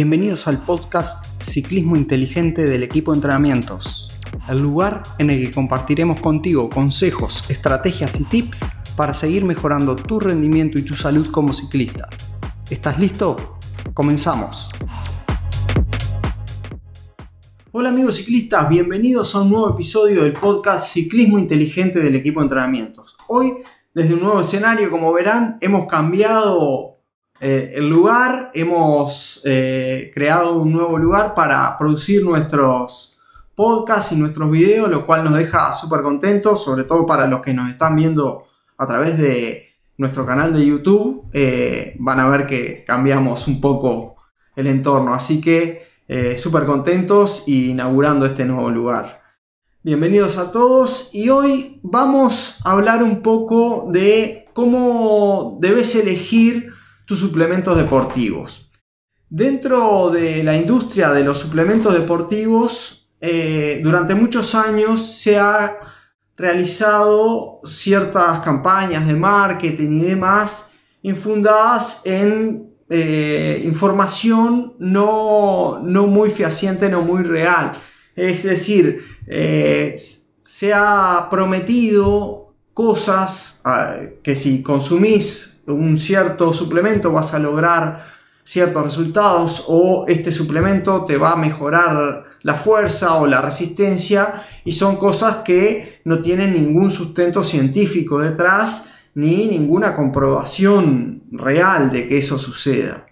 Bienvenidos al podcast Ciclismo Inteligente del equipo de entrenamientos, el lugar en el que compartiremos contigo consejos, estrategias y tips para seguir mejorando tu rendimiento y tu salud como ciclista. ¿Estás listo? Comenzamos. Hola amigos ciclistas, bienvenidos a un nuevo episodio del podcast Ciclismo Inteligente del equipo de entrenamientos. Hoy, desde un nuevo escenario, como verán, hemos cambiado eh, el lugar, hemos eh, creado un nuevo lugar para producir nuestros podcasts y nuestros videos, lo cual nos deja súper contentos, sobre todo para los que nos están viendo a través de nuestro canal de YouTube, eh, van a ver que cambiamos un poco el entorno, así que súper contentos y inaugurando este nuevo lugar. Bienvenidos a todos y hoy vamos a hablar un poco de cómo debes elegir tus suplementos deportivos. Dentro de la industria de los suplementos deportivos, eh, durante muchos años se ha realizado ciertas campañas de marketing y demás infundadas en eh, información no, muy fehaciente, no muy real. Es decir, eh, se ha prometido cosas ah, que si consumís un cierto suplemento vas a lograr ciertos resultados o este suplemento te va a mejorar la fuerza o la resistencia y son cosas que no tienen ningún sustento científico detrás ni ninguna comprobación real de que eso suceda.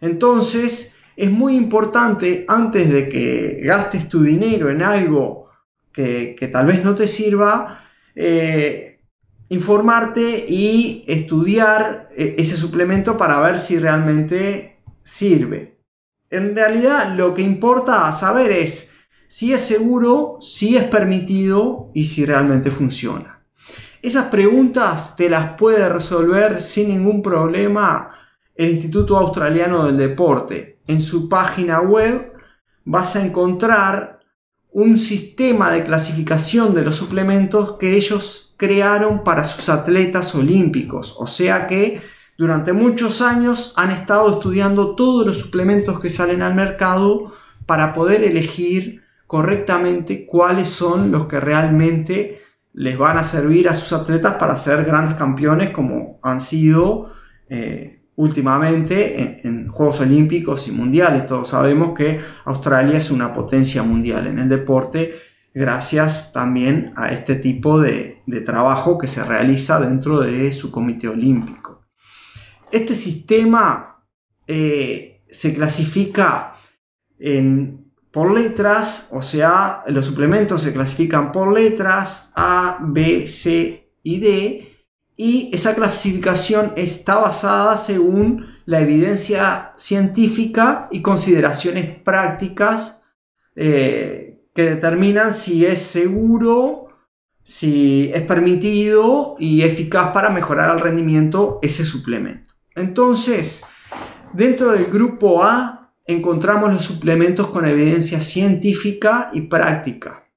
Entonces es muy importante antes de que gastes tu dinero en algo que, tal vez no te sirva, eh, informarte y estudiar eh, ese suplemento para ver si realmente sirve. En realidad lo que importa saber es si es seguro, si es permitido y si realmente funciona. Esas preguntas te las puede resolver sin ningún problema el Instituto Australiano del Deporte. En su página web vas a encontrar un sistema de clasificación de los suplementos que ellos crearon para sus atletas olímpicos. O sea que durante muchos años han estado estudiando todos los suplementos que salen al mercado para poder elegir correctamente cuáles son los que realmente les van a servir a sus atletas para ser grandes campeones como han sido eh, últimamente en, en, Juegos Olímpicos y Mundiales. Todos sabemos que Australia es una potencia mundial en el deporte gracias también a este tipo de, trabajo que se realiza dentro de su comité olímpico. Este sistema eh, se clasifica por letras, o sea, los suplementos se clasifican por letras A, B, C y D, y esa clasificación está basada según la evidencia científica y consideraciones prácticas eh, que determinan si es seguro, si es permitido y eficaz para mejorar el rendimiento ese suplemento. Entonces, dentro del grupo A encontramos los suplementos con evidencia científica y práctica.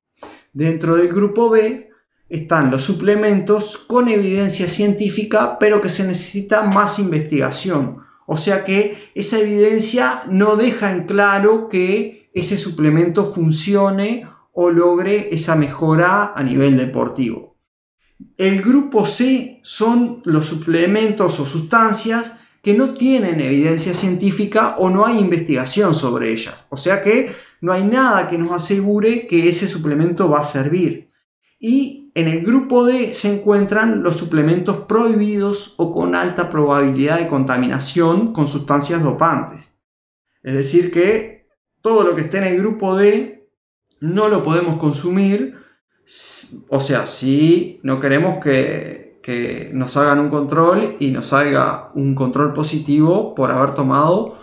Dentro del grupo B están los suplementos con evidencia científica, pero que se necesita más investigación. O sea que esa evidencia no deja en claro que ese suplemento funcione o logre esa mejora a nivel deportivo. El grupo C son los suplementos o sustancias que no tienen evidencia científica o no hay investigación sobre ellas. O sea que no hay nada que nos asegure que ese suplemento va a servir. Y en el grupo D se encuentran los suplementos prohibidos o con alta probabilidad de contaminación con sustancias dopantes. Es decir, que todo lo que esté en el grupo D no lo podemos consumir. O sea, si no queremos que, nos hagan un control y nos salga un control positivo por haber tomado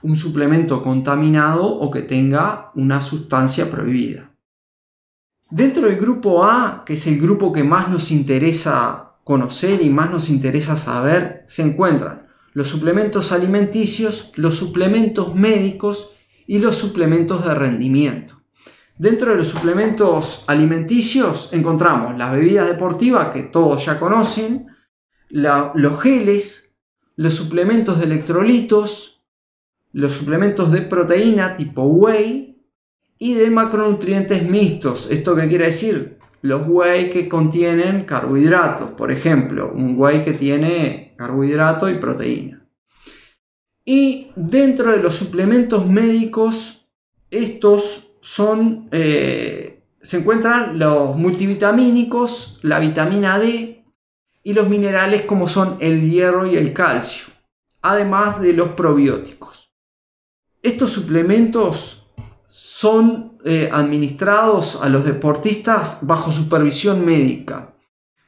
un suplemento contaminado o que tenga una sustancia prohibida. Dentro del grupo A, que es el grupo que más nos interesa conocer y más nos interesa saber, se encuentran los suplementos alimenticios, los suplementos médicos y los suplementos de rendimiento. Dentro de los suplementos alimenticios encontramos las bebidas deportivas que todos ya conocen, los geles, los suplementos de electrolitos, los suplementos de proteína tipo whey y de macronutrientes mixtos. ¿Esto qué quiere decir? Los whey que contienen carbohidratos, por ejemplo, un whey que tiene carbohidrato y proteína. Y dentro de los suplementos médicos, estos son, eh, se encuentran los multivitamínicos, la vitamina D y los minerales como son el hierro y el calcio, además de los probióticos. Estos suplementos son eh, administrados a los deportistas bajo supervisión médica.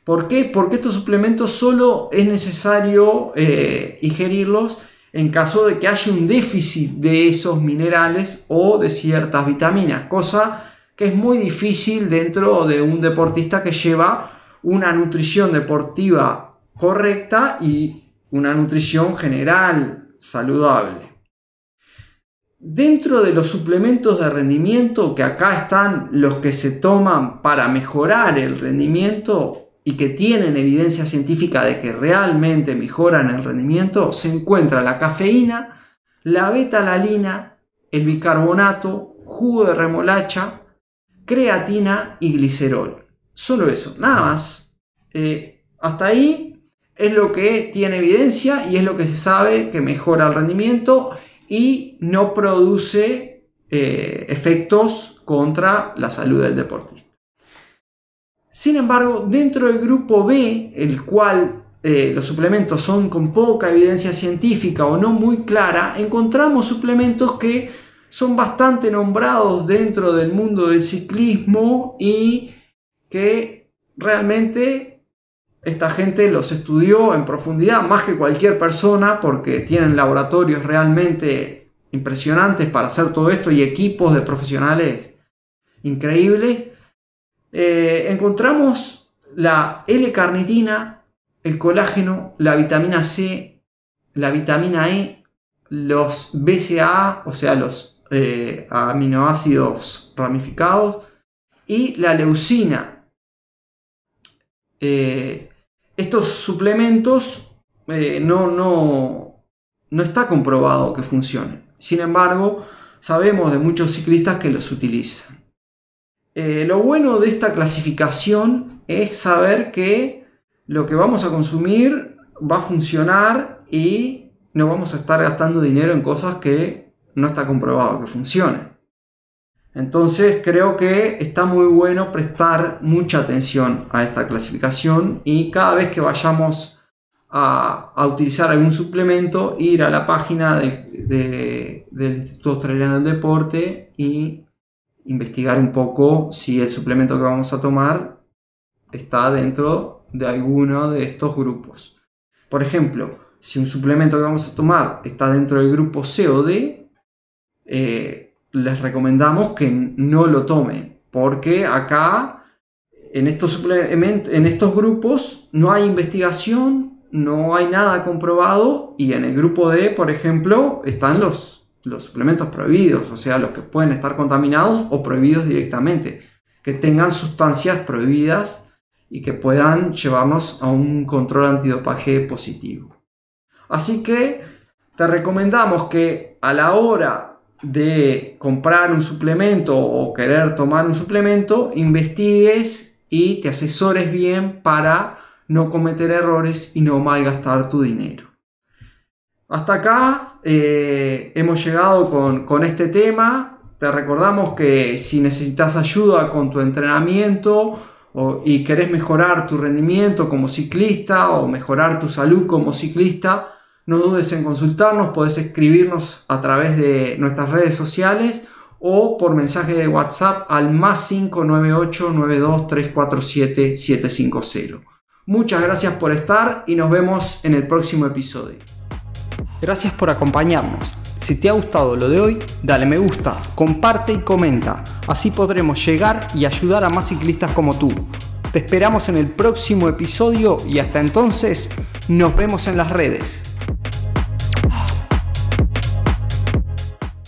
¿Por qué? Porque estos suplementos solo es necesario eh, ingerirlos en caso de que haya un déficit de esos minerales o de ciertas vitaminas, cosa que es muy difícil dentro de un deportista que lleva una nutrición deportiva correcta y una nutrición general saludable. Dentro de los suplementos de rendimiento, que acá están los que se toman para mejorar el rendimiento, y que tienen evidencia científica de que realmente mejoran el rendimiento, se encuentra la cafeína, la betalalina, el bicarbonato, jugo de remolacha, creatina y glicerol. Solo eso, nada más. Eh, hasta ahí es lo que tiene evidencia y es lo que se sabe que mejora el rendimiento y no produce eh, efectos contra la salud del deportista. Sin embargo, dentro del grupo B, el cual eh, los suplementos son con poca evidencia científica o no muy clara, encontramos suplementos que son bastante nombrados dentro del mundo del ciclismo y que realmente esta gente los estudió en profundidad más que cualquier persona porque tienen laboratorios realmente impresionantes para hacer todo esto y equipos de profesionales increíbles eh, encontramos la L-carnitina, el colágeno, la vitamina C, la vitamina E, los BCAA, o sea, los eh, aminoácidos ramificados, y la leucina. Eh, estos suplementos no, no, no está comprobado que funcionen. Sin embargo, sabemos de muchos ciclistas que los utilizan. Eh, lo bueno de esta clasificación es saber que lo que vamos a consumir va a funcionar y no vamos a estar gastando dinero en cosas que no está comprobado que funcionen. Entonces creo que está muy bueno prestar mucha atención a esta clasificación y cada vez que vayamos a, utilizar algún suplemento, ir a la página del Instituto Australiano del Deporte y investigar un poco si el suplemento que vamos a tomar está dentro de alguno de estos grupos. Por ejemplo, si un suplemento que vamos a tomar está dentro del grupo C o D, eh, les recomendamos que no lo tomen, porque acá en estos, en estos grupos no hay investigación, no hay nada comprobado y en el grupo D, por ejemplo, están los los suplementos prohibidos, o sea, los que pueden estar contaminados o prohibidos directamente, que tengan sustancias prohibidas y que puedan llevarnos a un control antidopaje positivo. Así que te recomendamos que a la hora de comprar un suplemento o querer tomar un suplemento, investigues y te asesores bien para no cometer errores y no malgastar tu dinero. Hasta acá eh, hemos llegado con, este tema. Te recordamos que si necesitas ayuda con tu entrenamiento y querés mejorar tu rendimiento como ciclista o mejorar tu salud como ciclista, no dudes en consultarnos, podés escribirnos a través de nuestras redes sociales o por mensaje de WhatsApp al más 598 92 347 750. Muchas gracias por estar y nos vemos en el próximo episodio. Gracias por acompañarnos. Si te ha gustado lo de hoy, dale me gusta, comparte y comenta. Así podremos llegar y ayudar a más ciclistas como tú. Te esperamos en el próximo episodio y hasta entonces nos vemos en las redes.